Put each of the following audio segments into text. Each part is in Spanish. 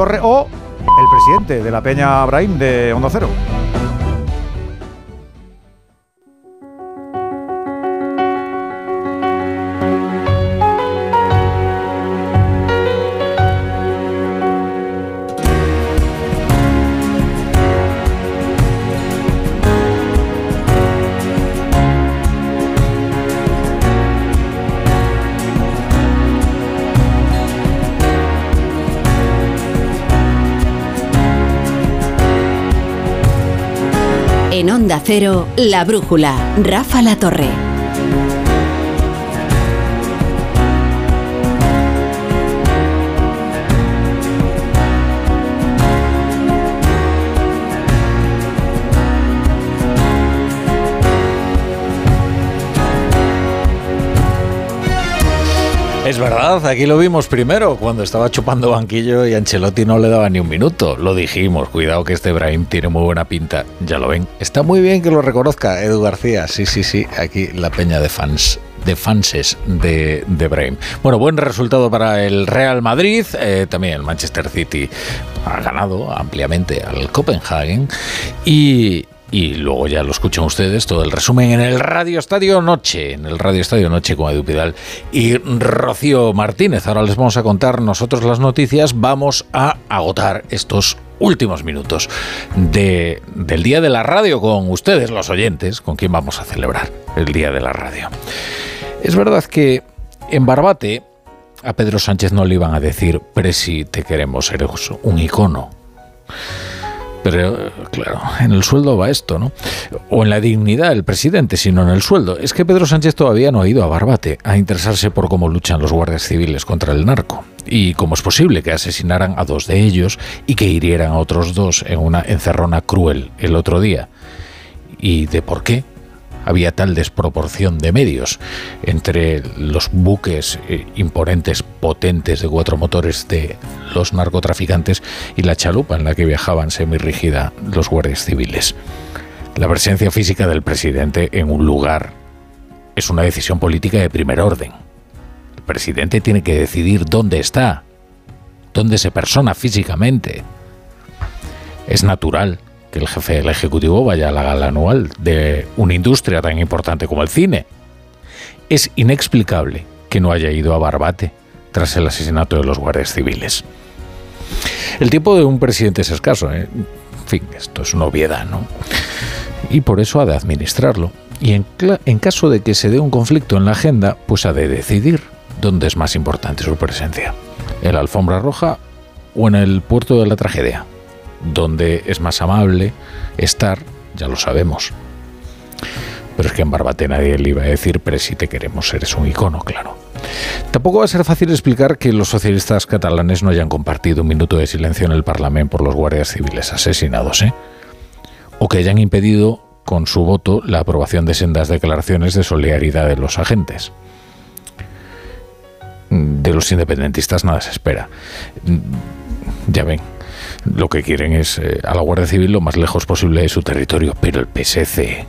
O el presidente de la Peña Abraham de Onda Cero. Cero, La Brújula, Rafa La Torre. Es verdad, aquí lo vimos primero, cuando estaba chupando banquillo y Ancelotti no le daba ni un minuto. Lo dijimos, cuidado que este Brahim tiene muy buena pinta. Ya lo ven. Está muy bien que lo reconozca Edu García. Sí, sí, sí, aquí la peña de fans de fanses de, de Brahim. Bueno, buen resultado para el Real Madrid, eh, también el Manchester City ha ganado ampliamente al Copenhagen y, y luego ya lo escuchan ustedes, todo el resumen en el Radio Estadio Noche, en el Radio Estadio Noche con Edu Pidal y Rocío Martínez. Ahora les vamos a contar nosotros las noticias, vamos a agotar estos últimos minutos de, del Día de la Radio con ustedes, los oyentes, con quien vamos a celebrar el Día de la Radio. Es verdad que en Barbate a Pedro Sánchez no le iban a decir, Presi, te queremos, eres un icono. Pero claro, en el sueldo va esto, ¿no? O en la dignidad del presidente, sino en el sueldo. Es que Pedro Sánchez todavía no ha ido a Barbate a interesarse por cómo luchan los guardias civiles contra el narco. Y cómo es posible que asesinaran a dos de ellos y que hirieran a otros dos en una encerrona cruel el otro día. ¿Y de por qué? Había tal desproporción de medios entre los buques eh, imponentes, potentes de cuatro motores de los narcotraficantes y la chalupa en la que viajaban semirrígida los guardias civiles. La presencia física del presidente en un lugar es una decisión política de primer orden. El presidente tiene que decidir dónde está, dónde se persona físicamente. Es natural que el jefe del Ejecutivo vaya a la gala anual de una industria tan importante como el cine. Es inexplicable que no haya ido a Barbate tras el asesinato de los guardias civiles. El tiempo de un presidente es escaso, ¿eh? en fin, esto es una obviedad, ¿no? Y por eso ha de administrarlo. Y en, en caso de que se dé un conflicto en la agenda, pues ha de decidir dónde es más importante su presencia. ¿En la alfombra roja o en el puerto de la tragedia? Donde es más amable estar, ya lo sabemos. Pero es que en Barbate nadie le iba a decir, pero si te queremos, eres un icono, claro. Tampoco va a ser fácil explicar que los socialistas catalanes no hayan compartido un minuto de silencio en el Parlamento por los guardias civiles asesinados, ¿eh? O que hayan impedido con su voto la aprobación de sendas declaraciones de solidaridad de los agentes. De los independentistas nada se espera. Ya ven, lo que quieren es eh, a la Guardia Civil lo más lejos posible de su territorio, pero el PSC,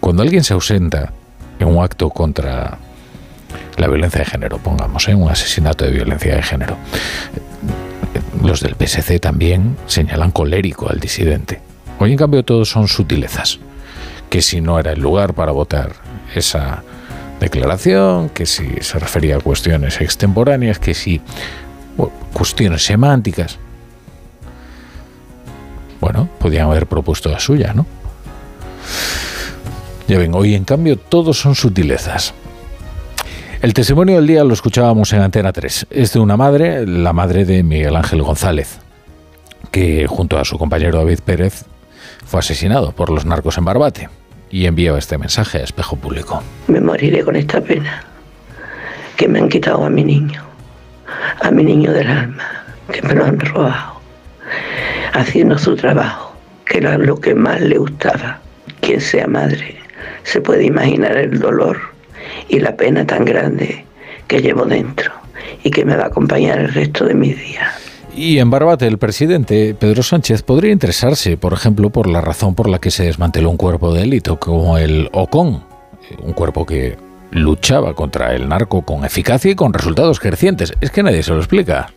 cuando alguien se ausenta en un acto contra la violencia de género, pongamos, en ¿eh? un asesinato de violencia de género, los del PSC también señalan colérico al disidente. Hoy en cambio todos son sutilezas, que si no era el lugar para votar esa declaración, que si se refería a cuestiones extemporáneas, que si cuestiones semánticas. Bueno, podían haber propuesto la suya, ¿no? Ya ven, hoy en cambio todos son sutilezas. El testimonio del día lo escuchábamos en Antena 3. Es de una madre, la madre de Miguel Ángel González, que junto a su compañero David Pérez fue asesinado por los narcos en Barbate y envió este mensaje a Espejo Público. Me moriré con esta pena que me han quitado a mi niño a mi niño del alma, que me lo han robado, haciendo su trabajo, que era lo que más le gustaba. Quien sea madre se puede imaginar el dolor y la pena tan grande que llevo dentro y que me va a acompañar el resto de mis días. Y en Barbate, el presidente Pedro Sánchez podría interesarse, por ejemplo, por la razón por la que se desmanteló un cuerpo de élite como el OCON, un cuerpo que luchaba contra el narco con eficacia y con resultados crecientes. Es que nadie se lo explica.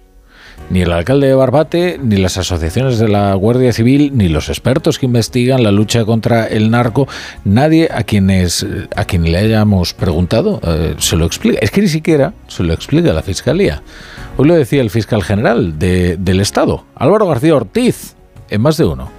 Ni el alcalde de Barbate, ni las asociaciones de la Guardia Civil, ni los expertos que investigan la lucha contra el narco, nadie a quienes a quien le hayamos preguntado eh, se lo explica. Es que ni siquiera se lo explica la Fiscalía. Hoy lo decía el fiscal general del Estado, Álvaro García Ortiz, en más de uno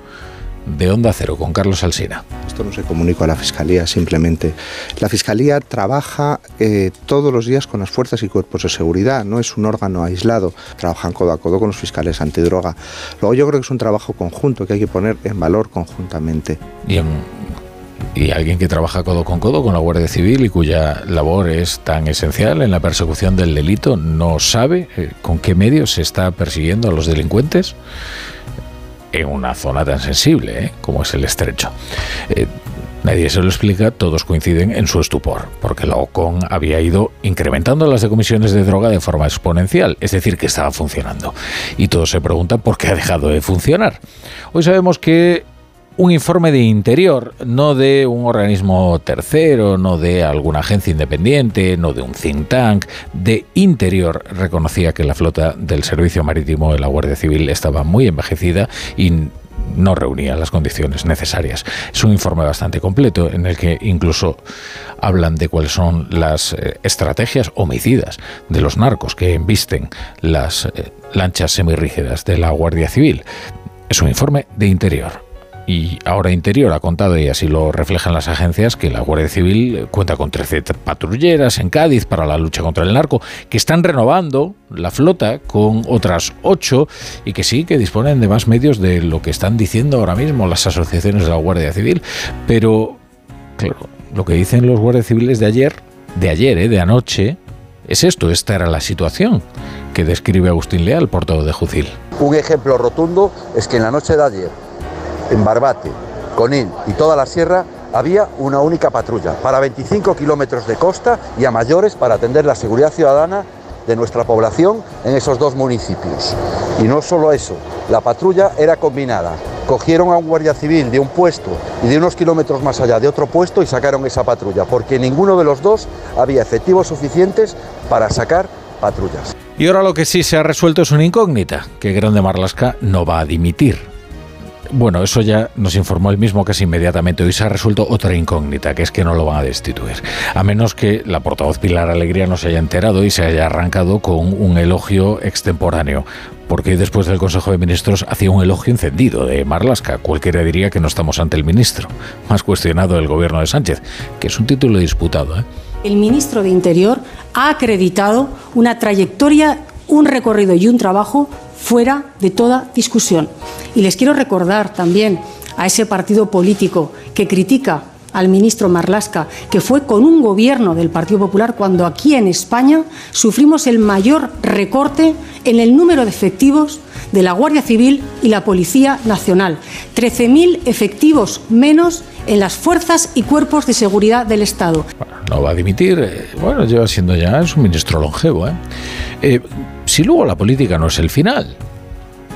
de Onda Cero con Carlos Alsina. Esto no se comunica a la Fiscalía simplemente. La Fiscalía trabaja eh, todos los días con las fuerzas y cuerpos de seguridad, no es un órgano aislado, trabajan codo a codo con los fiscales antidroga. Luego yo creo que es un trabajo conjunto que hay que poner en valor conjuntamente. Y alguien que trabaja codo con codo con la Guardia Civil y cuya labor es tan esencial en la persecución del delito, no sabe eh, con qué medios se está persiguiendo a los delincuentes en una zona tan sensible ¿eh? como es el estrecho. Eh, nadie se lo explica, todos coinciden en su estupor, porque la OCON había ido incrementando las decomisiones de droga de forma exponencial, es decir, que estaba funcionando. Y todos se preguntan por qué ha dejado de funcionar. Hoy sabemos que un informe de interior, no de un organismo tercero, no de alguna agencia independiente, no de un think tank, de interior reconocía que la flota del Servicio Marítimo de la Guardia Civil estaba muy envejecida y no reunía las condiciones necesarias. Es un informe bastante completo en el que incluso hablan de cuáles son las eh, estrategias homicidas de los narcos que embisten las eh, lanchas semirrígidas de la Guardia Civil. Es un informe de interior y ahora Interior ha contado, y así lo reflejan las agencias, que la Guardia Civil cuenta con 13 patrulleras en Cádiz para la lucha contra el narco, que están renovando la flota con otras 8 y que sí, que disponen de más medios de lo que están diciendo ahora mismo las asociaciones de la Guardia Civil. Pero, claro, lo que dicen los guardias civiles de ayer, de ayer, ¿eh? de anoche, es esto, esta era la situación que describe Agustín Leal, portavoz de Jucil. Un ejemplo rotundo es que en la noche de ayer en Barbate, Conil y toda la sierra había una única patrulla para 25 kilómetros de costa y a mayores para atender la seguridad ciudadana de nuestra población en esos dos municipios. Y no solo eso, la patrulla era combinada. Cogieron a un guardia civil de un puesto y de unos kilómetros más allá de otro puesto y sacaron esa patrulla, porque ninguno de los dos había efectivos suficientes para sacar patrullas. Y ahora lo que sí se ha resuelto es una incógnita, que Grande Marlasca no va a dimitir. Bueno, eso ya nos informó el mismo casi inmediatamente. Hoy se ha resuelto otra incógnita, que es que no lo van a destituir. A menos que la portavoz Pilar Alegría no se haya enterado y se haya arrancado con un elogio extemporáneo. Porque después del Consejo de Ministros hacía un elogio encendido de Marlasca. Cualquiera diría que no estamos ante el ministro más cuestionado del gobierno de Sánchez, que es un título disputado. ¿eh? El ministro de Interior ha acreditado una trayectoria, un recorrido y un trabajo fuera de toda discusión. Y les quiero recordar también a ese partido político que critica al ministro Marlasca, que fue con un gobierno del Partido Popular cuando aquí en España sufrimos el mayor recorte en el número de efectivos de la Guardia Civil y la Policía Nacional. 13.000 efectivos menos en las fuerzas y cuerpos de seguridad del Estado. no va a dimitir, eh, bueno, lleva siendo ya es un ministro longevo. ¿eh? Eh, si luego la política no es el final,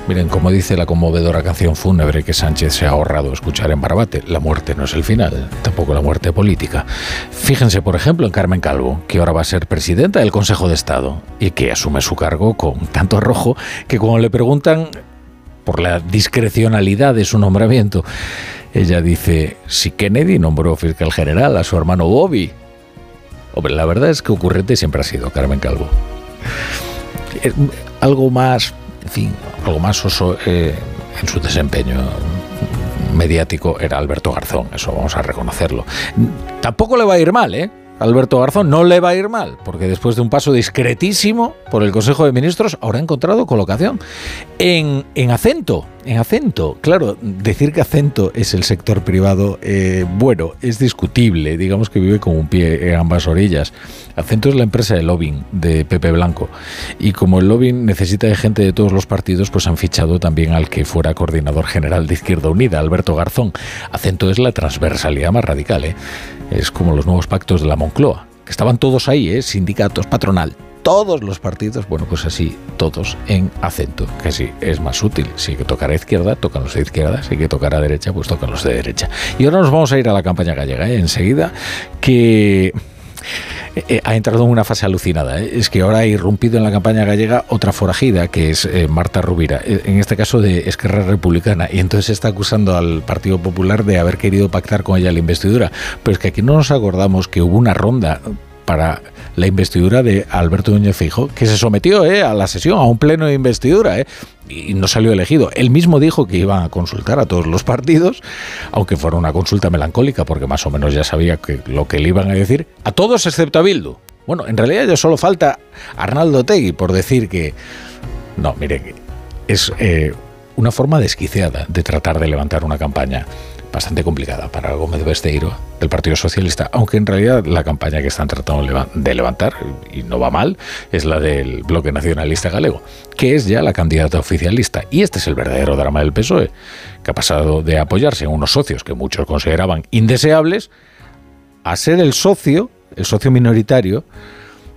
Miren, como dice la conmovedora canción fúnebre que Sánchez se ha ahorrado escuchar en Barbate, la muerte no es el final, tampoco la muerte política. Fíjense, por ejemplo, en Carmen Calvo, que ahora va a ser presidenta del Consejo de Estado y que asume su cargo con tanto arrojo que cuando le preguntan por la discrecionalidad de su nombramiento, ella dice, si Kennedy nombró fiscal general a su hermano Bobby. Hombre, la verdad es que ocurrente siempre ha sido Carmen Calvo. Algo más en fin, algo más oso eh, en su desempeño mediático era Alberto Garzón, eso vamos a reconocerlo. Tampoco le va a ir mal, ¿eh? Alberto Garzón no le va a ir mal, porque después de un paso discretísimo por el Consejo de Ministros, ahora ha encontrado colocación en, en acento en acento, claro, decir que acento es el sector privado, eh, bueno, es discutible, digamos que vive con un pie en ambas orillas. Acento es la empresa de lobbying de Pepe Blanco y como el lobbying necesita de gente de todos los partidos, pues han fichado también al que fuera coordinador general de Izquierda Unida, Alberto Garzón. Acento es la transversalidad más radical, ¿eh? Es como los nuevos pactos de la Moncloa, que estaban todos ahí, ¿eh? sindicatos, patronal, todos los partidos, bueno, pues así, todos en acento, que así es más útil. Si hay que tocar a izquierda, tocan los de izquierda, si hay que tocar a derecha, pues tocan los de derecha. Y ahora nos vamos a ir a la campaña gallega, ¿eh? enseguida, que eh, ha entrado en una fase alucinada. ¿eh? Es que ahora ha irrumpido en la campaña gallega otra forajida, que es eh, Marta Rubira, en este caso de Esquerra Republicana, y entonces está acusando al Partido Popular de haber querido pactar con ella la investidura. Pero es que aquí no nos acordamos que hubo una ronda para la investidura de Alberto Núñez Fijo, que se sometió eh, a la sesión, a un pleno de investidura, eh, y no salió elegido. Él mismo dijo que iban a consultar a todos los partidos, aunque fuera una consulta melancólica, porque más o menos ya sabía que lo que le iban a decir, a todos excepto a Bildu. Bueno, en realidad ya solo falta Arnaldo Tegui por decir que... No, mire, es eh, una forma desquiciada de tratar de levantar una campaña bastante complicada para Gómez Besteiro del Partido Socialista, aunque en realidad la campaña que están tratando de levantar, y no va mal, es la del Bloque Nacionalista Galego, que es ya la candidata oficialista. Y este es el verdadero drama del PSOE, que ha pasado de apoyarse en unos socios que muchos consideraban indeseables a ser el socio, el socio minoritario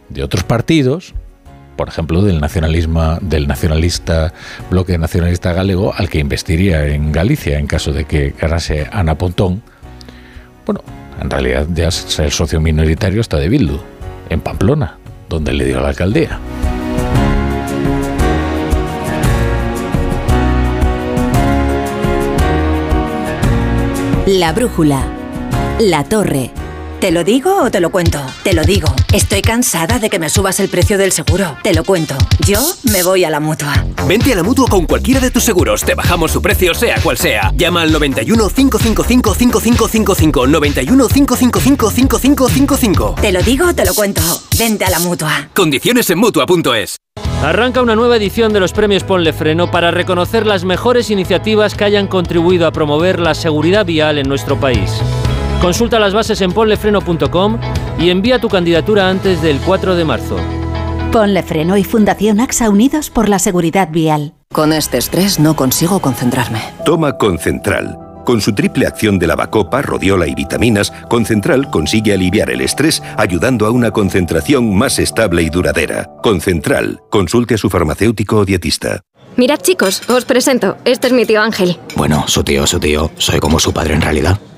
de otros partidos por ejemplo, del nacionalismo, del nacionalista bloque nacionalista galego al que investiría en Galicia en caso de que ganase Ana Pontón. Bueno, en realidad ya el socio minoritario está de Bildu, en Pamplona, donde le dio la alcaldía. La brújula. La torre. ¿Te lo digo o te lo cuento? Te lo digo. Estoy cansada de que me subas el precio del seguro. Te lo cuento. Yo me voy a la mutua. Vente a la mutua con cualquiera de tus seguros. Te bajamos su precio, sea cual sea. Llama al 91 555 5555. 91 555 5555. Te lo digo o te lo cuento. Vente a la mutua. Condiciones en mutua.es. Arranca una nueva edición de los premios Ponle Freno para reconocer las mejores iniciativas que hayan contribuido a promover la seguridad vial en nuestro país. Consulta las bases en ponlefreno.com y envía tu candidatura antes del 4 de marzo. Ponle Freno y Fundación AXA Unidos por la Seguridad Vial. Con este estrés no consigo concentrarme. Toma Concentral. Con su triple acción de lavacopa, rodiola y vitaminas, Concentral consigue aliviar el estrés ayudando a una concentración más estable y duradera. Concentral. Consulte a su farmacéutico o dietista. Mirad chicos, os presento. Este es mi tío Ángel. Bueno, su tío, su tío. Soy como su padre en realidad.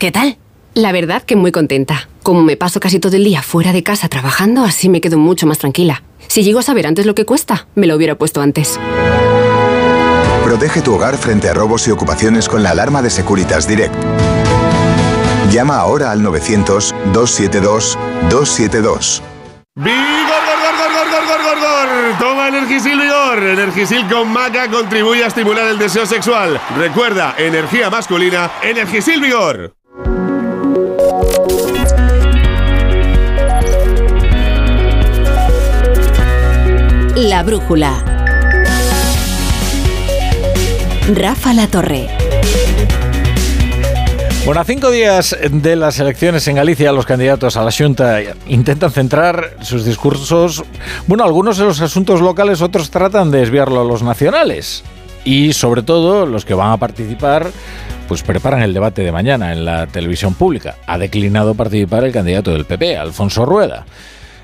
¿Qué tal? La verdad que muy contenta. Como me paso casi todo el día fuera de casa trabajando, así me quedo mucho más tranquila. Si llego a saber antes lo que cuesta, me lo hubiera puesto antes. Protege tu hogar frente a robos y ocupaciones con la alarma de Securitas Direct. Llama ahora al 900-272-272. ¡Vigor, gor, gor, gor, gor, gor! Toma Energisil Vigor. Energisil con maca contribuye a estimular el deseo sexual. Recuerda, energía masculina, Energisil Vigor. La brújula. Rafa La Torre. Bueno, a cinco días de las elecciones en Galicia, los candidatos a la Junta intentan centrar sus discursos, bueno, algunos en los asuntos locales, otros tratan de desviarlo a los nacionales. Y sobre todo, los que van a participar, pues preparan el debate de mañana en la televisión pública. Ha declinado participar el candidato del PP, Alfonso Rueda.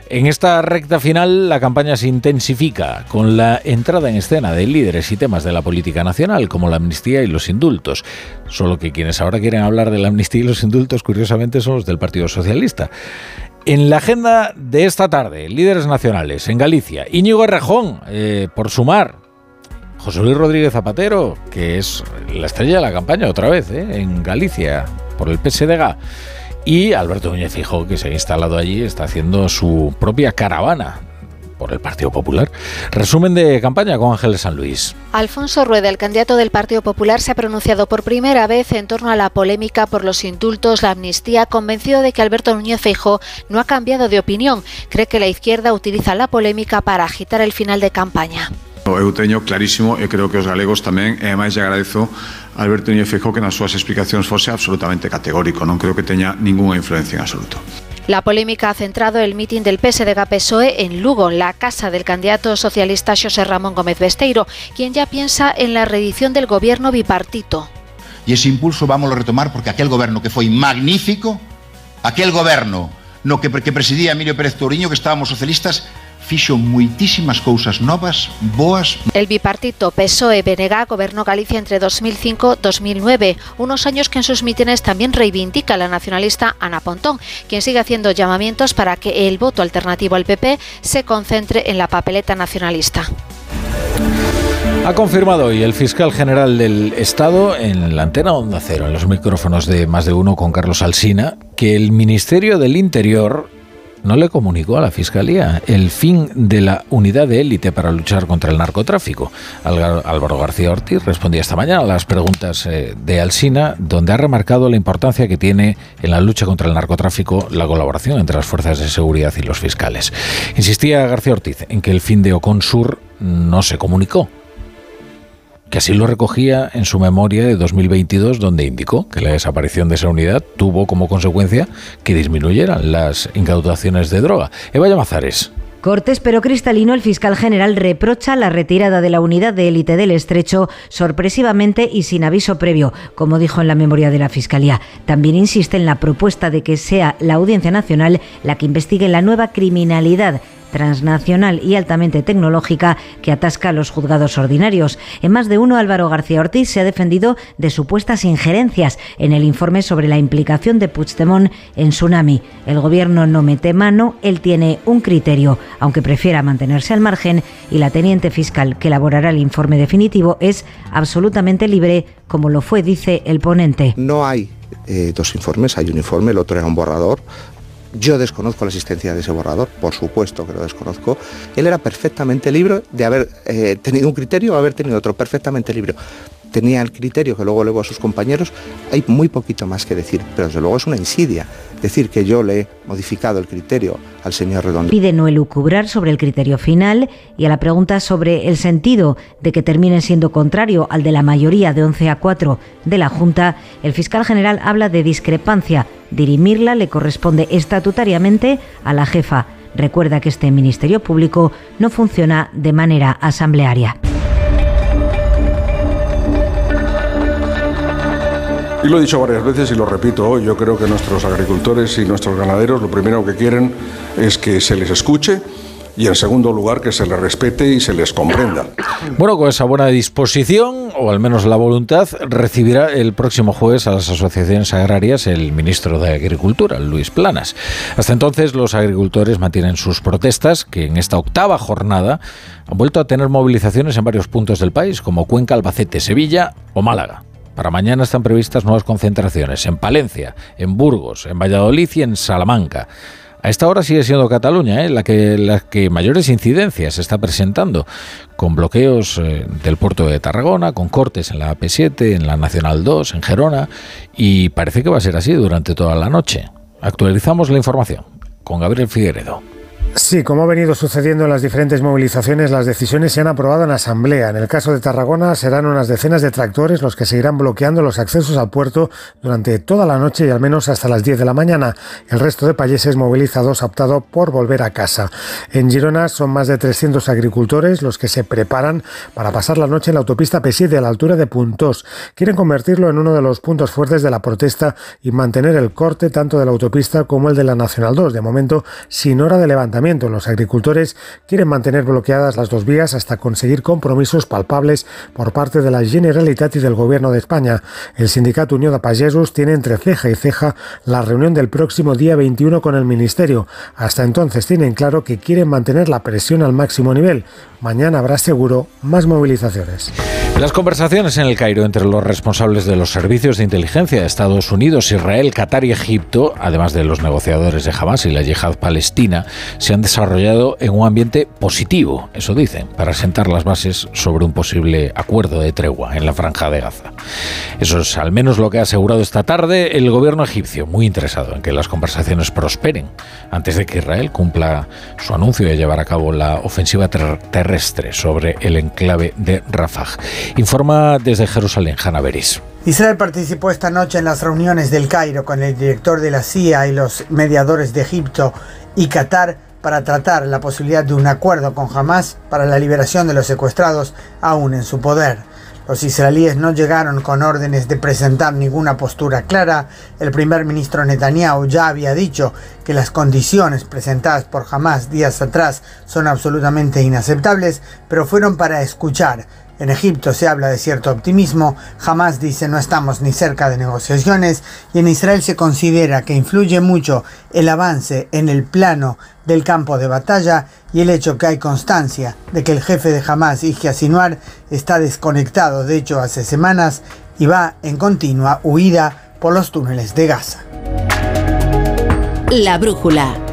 En esta recta final la campaña se intensifica con la entrada en escena de líderes y temas de la política nacional como la amnistía y los indultos. Solo que quienes ahora quieren hablar de la amnistía y los indultos curiosamente son los del Partido Socialista. En la agenda de esta tarde, líderes nacionales en Galicia, Íñigo Errejón, eh, por sumar, José Luis Rodríguez Zapatero, que es la estrella de la campaña otra vez, eh, en Galicia, por el PSDG y Alberto Núñez Fijo, que se ha instalado allí, está haciendo su propia caravana por el Partido Popular. Resumen de campaña con Ángeles San Luis. Alfonso Rueda, el candidato del Partido Popular, se ha pronunciado por primera vez en torno a la polémica por los indultos, la amnistía, convencido de que Alberto Núñez Feijóo no ha cambiado de opinión. Cree que la izquierda utiliza la polémica para agitar el final de campaña. Pois eu teño clarísimo e creo que os galegos tamén, e máis lle agradezo a Alberto Núñez Feijóo que nas súas explicacións fose absolutamente categórico, non creo que teña ningunha influencia en absoluto. La polémica ha centrado el mitin del PSDG-PSOE en Lugo, la casa del candidato socialista José Ramón Gómez Besteiro, quien ya piensa en la reedición del gobierno bipartito. Y ese impulso vamos a retomar porque aquel gobierno que foi magnífico, aquel gobierno no que, que presidía Emilio Pérez Touriño, que estábamos socialistas, fixo muitísimas cousas novas, boas. El bipartito PSOE-BNG gobernó Galicia entre 2005-2009, unos años que en sus mítines también reivindica la nacionalista Ana Pontón, quien sigue haciendo llamamientos para que el voto alternativo al PP se concentre en la papeleta nacionalista. Ha confirmado hoy el fiscal general del Estado en la antena Onda Cero, en los micrófonos de más de uno con Carlos Alsina, que el Ministerio del Interior no le comunicó a la Fiscalía el fin de la unidad de élite para luchar contra el narcotráfico. Álvaro García Ortiz respondía esta mañana a las preguntas eh, de Alsina, donde ha remarcado la importancia que tiene en la lucha contra el narcotráfico la colaboración entre las fuerzas de seguridad y los fiscales. Insistía García Ortiz en que el fin de Oconsur no se comunicó que así lo recogía en su memoria de 2022, donde indicó que la desaparición de esa unidad tuvo como consecuencia que disminuyeran las incautaciones de droga. Eva Llamazares. Cortés pero cristalino, el fiscal general reprocha la retirada de la unidad de élite del estrecho sorpresivamente y sin aviso previo, como dijo en la memoria de la Fiscalía. También insiste en la propuesta de que sea la Audiencia Nacional la que investigue la nueva criminalidad transnacional y altamente tecnológica que atasca a los juzgados ordinarios. En más de uno, Álvaro García Ortiz se ha defendido de supuestas injerencias en el informe sobre la implicación de Puigdemont en Tsunami. El gobierno no mete mano, él tiene un criterio, aunque prefiera mantenerse al margen, y la teniente fiscal que elaborará el informe definitivo es absolutamente libre, como lo fue, dice el ponente. No hay eh, dos informes, hay un informe, el otro era un borrador. Yo desconozco la existencia de ese borrador, por supuesto que lo desconozco. Él era perfectamente libre de haber eh, tenido un criterio o haber tenido otro, perfectamente libre. Tenía el criterio que luego luego a sus compañeros. Hay muy poquito más que decir, pero desde luego es una insidia decir que yo le he modificado el criterio al señor Redondo. Pide no elucubrar sobre el criterio final y a la pregunta sobre el sentido de que termine siendo contrario al de la mayoría de 11 a 4 de la Junta, el fiscal general habla de discrepancia. Dirimirla le corresponde estatutariamente a la jefa. Recuerda que este Ministerio Público no funciona de manera asamblearia. Y lo he dicho varias veces y lo repito hoy, yo creo que nuestros agricultores y nuestros ganaderos lo primero que quieren es que se les escuche y en segundo lugar que se les respete y se les comprenda. Bueno, con esa buena disposición, o al menos la voluntad, recibirá el próximo jueves a las asociaciones agrarias el ministro de Agricultura, Luis Planas. Hasta entonces los agricultores mantienen sus protestas, que en esta octava jornada han vuelto a tener movilizaciones en varios puntos del país, como Cuenca, Albacete, Sevilla o Málaga. Para mañana están previstas nuevas concentraciones en Palencia, en Burgos, en Valladolid y en Salamanca. A esta hora sigue siendo Cataluña ¿eh? la, que, la que mayores incidencias está presentando, con bloqueos eh, del puerto de Tarragona, con cortes en la AP7, en la Nacional 2, en Gerona, y parece que va a ser así durante toda la noche. Actualizamos la información con Gabriel Figueredo. Sí, como ha venido sucediendo en las diferentes movilizaciones, las decisiones se han aprobado en asamblea. En el caso de Tarragona serán unas decenas de tractores los que seguirán bloqueando los accesos al puerto durante toda la noche y al menos hasta las 10 de la mañana. El resto de países movilizados ha optado por volver a casa. En Girona son más de 300 agricultores los que se preparan para pasar la noche en la autopista P7 a la altura de Puntos. Quieren convertirlo en uno de los puntos fuertes de la protesta y mantener el corte tanto de la autopista como el de la Nacional 2, de momento sin hora de levantamiento los agricultores quieren mantener bloqueadas las dos vías hasta conseguir compromisos palpables por parte de la Generalitat y del Gobierno de España. El sindicato Unión de Pagesos tiene entre ceja y ceja la reunión del próximo día 21 con el Ministerio. Hasta entonces tienen claro que quieren mantener la presión al máximo nivel. Mañana habrá seguro más movilizaciones. Las conversaciones en el Cairo entre los responsables de los servicios de inteligencia de Estados Unidos, Israel, Qatar y Egipto, además de los negociadores de Hamas y la yihad palestina, se han desarrollado en un ambiente positivo, eso dicen, para sentar las bases sobre un posible acuerdo de tregua en la franja de Gaza. Eso es al menos lo que ha asegurado esta tarde el gobierno egipcio, muy interesado en que las conversaciones prosperen antes de que Israel cumpla su anuncio de llevar a cabo la ofensiva terrestre sobre el enclave de Rafah. Informa desde Jerusalén, Hanna Beris. Israel participó esta noche en las reuniones del Cairo con el director de la CIA y los mediadores de Egipto y Qatar para tratar la posibilidad de un acuerdo con Hamas para la liberación de los secuestrados aún en su poder. Los israelíes no llegaron con órdenes de presentar ninguna postura clara. El primer ministro Netanyahu ya había dicho que las condiciones presentadas por Hamas días atrás son absolutamente inaceptables, pero fueron para escuchar en Egipto se habla de cierto optimismo, jamás dice no estamos ni cerca de negociaciones y en Israel se considera que influye mucho el avance en el plano del campo de batalla y el hecho que hay constancia de que el jefe de Hamas, Yahya Sinwar, está desconectado de hecho hace semanas y va en continua huida por los túneles de Gaza. La brújula.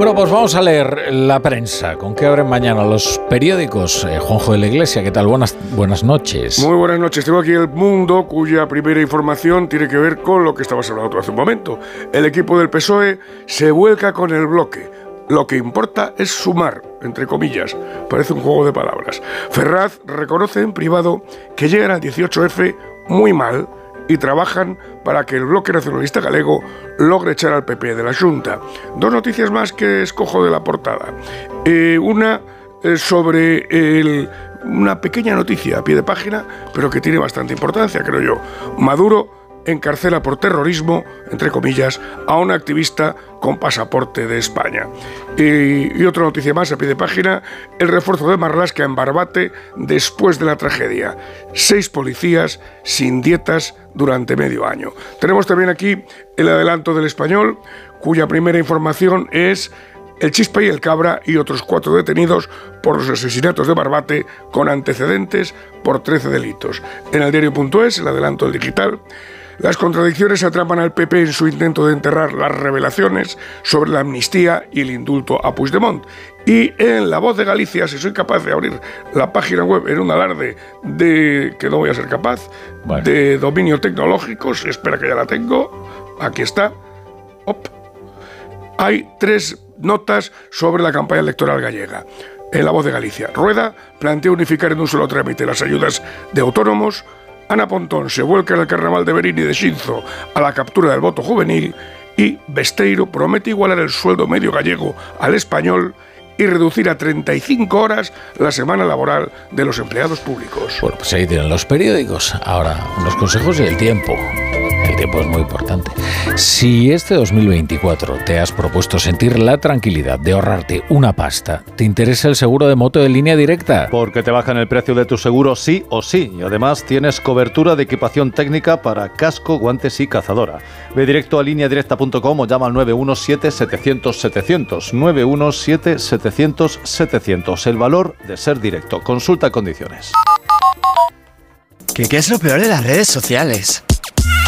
Bueno, pues vamos a leer la prensa. ¿Con qué abren mañana los periódicos? Eh, Juanjo de la Iglesia, ¿qué tal? Buenas, buenas noches. Muy buenas noches. Tengo aquí el mundo cuya primera información tiene que ver con lo que estabas hablando hace un momento. El equipo del PSOE se vuelca con el bloque. Lo que importa es sumar, entre comillas. Parece un juego de palabras. Ferraz reconoce en privado que llegan al 18F muy mal y trabajan para que el bloque nacionalista galego logre echar al PP de la Junta. Dos noticias más que escojo de la portada. Eh, una eh, sobre una pequeña noticia a pie de página, pero que tiene bastante importancia, creo yo. Maduro encarcela por terrorismo, entre comillas, a un activista con pasaporte de España. Y, otra noticia más a pie de página, el refuerzo de Marlasca en Barbate después de la tragedia. Seis policías sin dietas durante medio año. Tenemos también aquí el adelanto del español, cuya primera información es el Chispa y el Cabra y otros cuatro detenidos por los asesinatos de Barbate con antecedentes por 13 delitos. En el diario.es, el adelanto del digital, las contradicciones atrapan al PP en su intento de enterrar las revelaciones sobre la amnistía y el indulto a Puigdemont. Y en La Voz de Galicia, si soy capaz de abrir la página web en un alarde de que no voy a ser capaz, de dominio tecnológico, espera que ya la tengo, aquí está. Hay tres notas sobre la campaña electoral gallega. En La Voz de Galicia, Rueda plantea unificar en un solo trámite las ayudas de autónomos, Ana Pontón se vuelca en el carnaval de Berín y de Xinzo a la captura del voto juvenil y Besteiro promete igualar el sueldo medio gallego al español y reducir a 35 horas la semana laboral de los empleados públicos. Bueno, pues ahí tienen los periódicos. Ahora, los consejos y el tiempo tiempo es muy importante. Si este 2024 te has propuesto sentir la tranquilidad de ahorrarte una pasta, ¿te interesa el seguro de moto de línea directa? Porque te bajan el precio de tu seguro sí o sí. Y además tienes cobertura de equipación técnica para casco, guantes y cazadora. Ve directo a lineadirecta.com o llama al 917-700-700. 917-700-700. El valor de ser directo. Consulta condiciones. ¿Qué, ¿Qué es lo peor de las redes sociales?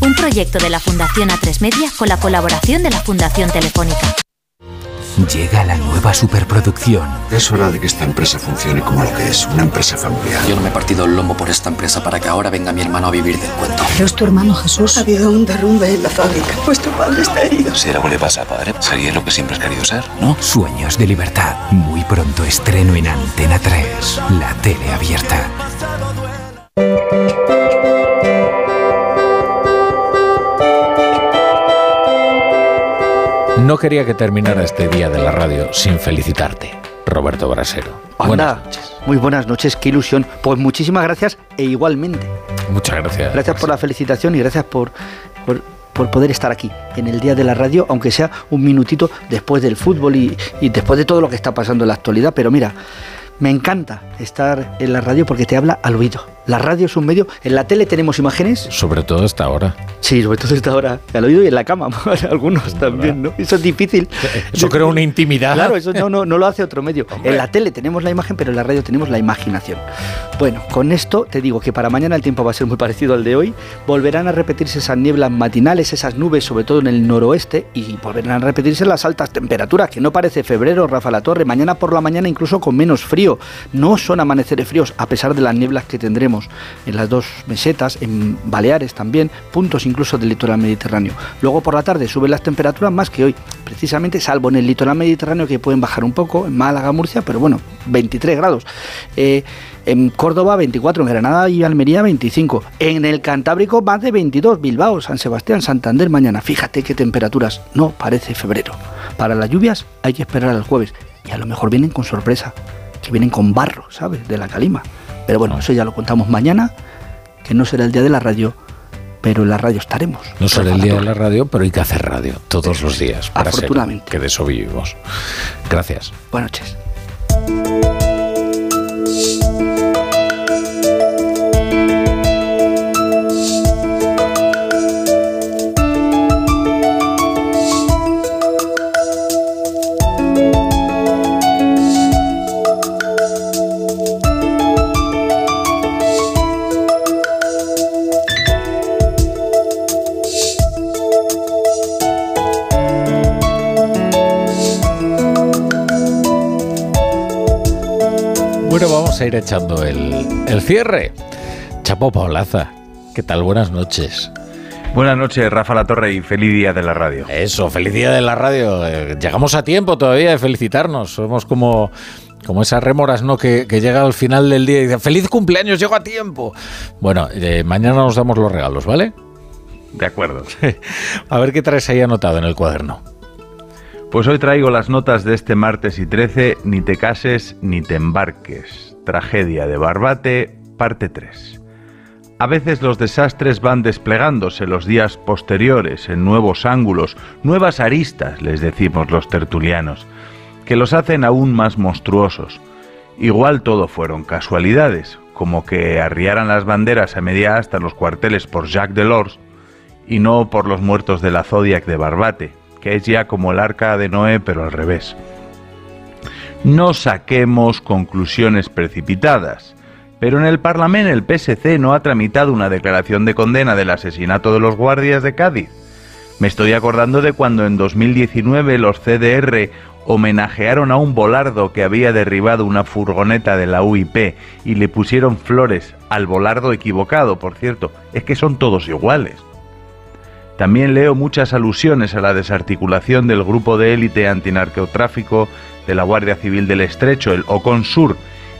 un proyecto de la Fundación A3 Media con la colaboración de la Fundación Telefónica. Llega la nueva superproducción. Es hora de que esta empresa funcione como lo que es, una empresa familiar. Yo no me he partido el lomo por esta empresa para que ahora venga mi hermano a vivir del cuento. ¿Es tu hermano Jesús? Ha habido un derrumbe en la fábrica. Vuestro padre está herido. Si algo le pasa, padre, sería lo que siempre has querido ser, ¿no? Sueños de libertad. Muy pronto estreno en Antena 3, la tele abierta. No quería que terminara este día de la radio sin felicitarte, Roberto Brasero. buenas noches. Muy buenas noches, qué ilusión. Pues muchísimas gracias e igualmente. Muchas gracias. Gracias por la felicitación y gracias por, por, poder estar aquí en el día de la radio, aunque sea un minutito después del fútbol y, y después de todo lo que está pasando en la actualidad. Pero mira, me encanta estar en la radio porque te habla al oído La radio es un medio. En la tele tenemos imágenes. Sobre todo hasta ahora. Sí, sobre todo hasta ahora. Al oído y en la cama, algunos también, ¿no? Eso es difícil. Eso crea una intimidad. Claro, eso no, no, no lo hace otro medio. En la tele tenemos la imagen, pero en la radio tenemos la imaginación. Bueno, con esto te digo que para mañana el tiempo va a ser muy parecido al de hoy. Volverán a repetirse esas nieblas matinales, esas nubes, sobre todo en el noroeste, y volverán a repetirse las altas temperaturas, que no parece febrero, Rafa La Torre. Mañana por la mañana incluso con menos frío. No son amaneceres fríos, a pesar de las nieblas que tendremos en las dos mesetas, en Baleares también, puntos incluso del litoral mediterráneo. Luego por la tarde suben las temperaturas más que hoy, precisamente salvo en el litoral mediterráneo que pueden bajar un poco, en Málaga, Murcia, pero bueno, 23 grados. Eh, en Córdoba 24, en Granada y Almería 25. En el Cantábrico más de 22, Bilbao, San Sebastián, Santander mañana. Fíjate qué temperaturas. No parece febrero. Para las lluvias hay que esperar al jueves. Y a lo mejor vienen con sorpresa, que vienen con barro, ¿sabes? De la calima. Pero bueno, eso ya lo contamos mañana, que no será el día de la radio, pero en la radio estaremos. No será el día de la radio, pero hay que hacer radio todos los días. Para Afortunadamente. que de eso vivimos. Gracias. Buenas noches. Vamos a ir echando el, el cierre. Chapo Paulaza, ¿qué tal? Buenas noches. Buenas noches, Rafa La Torre, y feliz día de la radio. Eso, feliz día de la radio. Eh, llegamos a tiempo todavía de felicitarnos. Somos como, como esas rémoras, ¿no? Que, que llega al final del día y dicen, ¡Feliz cumpleaños! ¡Llego a tiempo! Bueno, eh, mañana nos damos los regalos, ¿vale? De acuerdo. a ver qué traes ahí anotado en el cuaderno. Pues hoy traigo las notas de este martes y 13, Ni te cases ni te embarques. Tragedia de Barbate, parte 3. A veces los desastres van desplegándose los días posteriores en nuevos ángulos, nuevas aristas, les decimos los tertulianos, que los hacen aún más monstruosos. Igual todo fueron casualidades, como que arriaran las banderas a media asta en los cuarteles por Jacques Delors y no por los muertos de la Zodiac de Barbate, que es ya como el arca de Noé pero al revés. No saquemos conclusiones precipitadas, pero en el Parlamento el PSC no ha tramitado una declaración de condena del asesinato de los guardias de Cádiz. Me estoy acordando de cuando en 2019 los CDR homenajearon a un volardo que había derribado una furgoneta de la UIP y le pusieron flores al volardo equivocado, por cierto, es que son todos iguales. También leo muchas alusiones a la desarticulación del grupo de élite antinarcotráfico de la Guardia Civil del Estrecho, el Ocon Sur,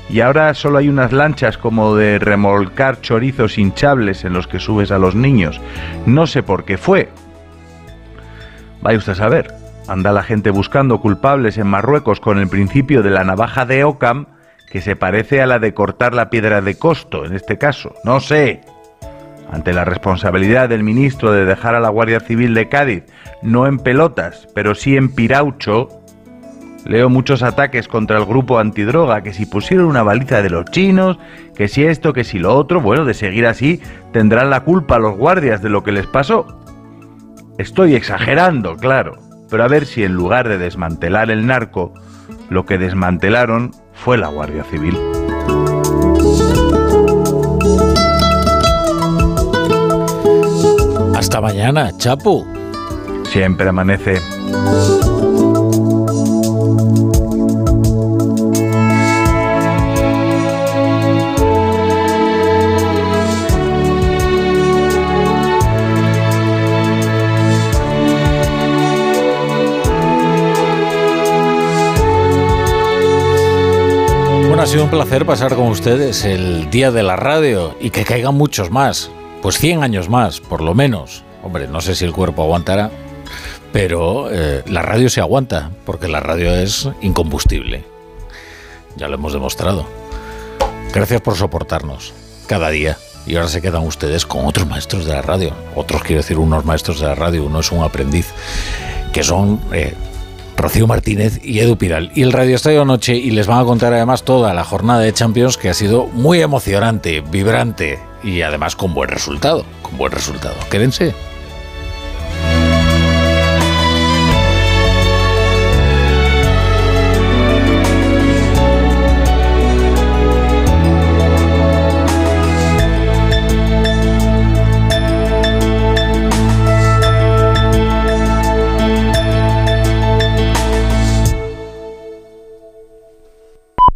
y ahora solo hay unas lanchas como de remolcar chorizos hinchables en los que subes a los niños. No sé por qué fue. Vaya usted a saber. Anda la gente buscando culpables en Marruecos con el principio de la navaja de Ockham, que se parece a la de cortar la piedra de costo, en este caso. No sé. Ante la responsabilidad del ministro de dejar a la Guardia Civil de Cádiz no en pelotas, pero sí en piraucho, leo muchos ataques contra el grupo antidroga, que si pusieron una baliza de los chinos, que si esto, que si lo otro, bueno, de seguir así, tendrán la culpa los guardias de lo que les pasó. Estoy exagerando, claro, pero a ver si en lugar de desmantelar el narco, lo que desmantelaron fue la Guardia Civil. Hasta mañana, Chapu. Siempre amanece. Bueno, ha sido un placer pasar con ustedes el día de la radio y que caigan muchos más. Pues 100 años más, por lo menos. Hombre, no sé si el cuerpo aguantará, pero eh, la radio se aguanta, porque la radio es incombustible. Ya lo hemos demostrado. Gracias por soportarnos cada día. Y ahora se quedan ustedes con otros maestros de la radio. Otros quiero decir unos maestros de la radio. Uno es un aprendiz, que son eh, Rocío Martínez y Edu Pidal. Y el Radio Estadio Anoche, y les van a contar además toda la jornada de Champions que ha sido muy emocionante, vibrante y además con buen resultado. Con buen resultado. Quédense.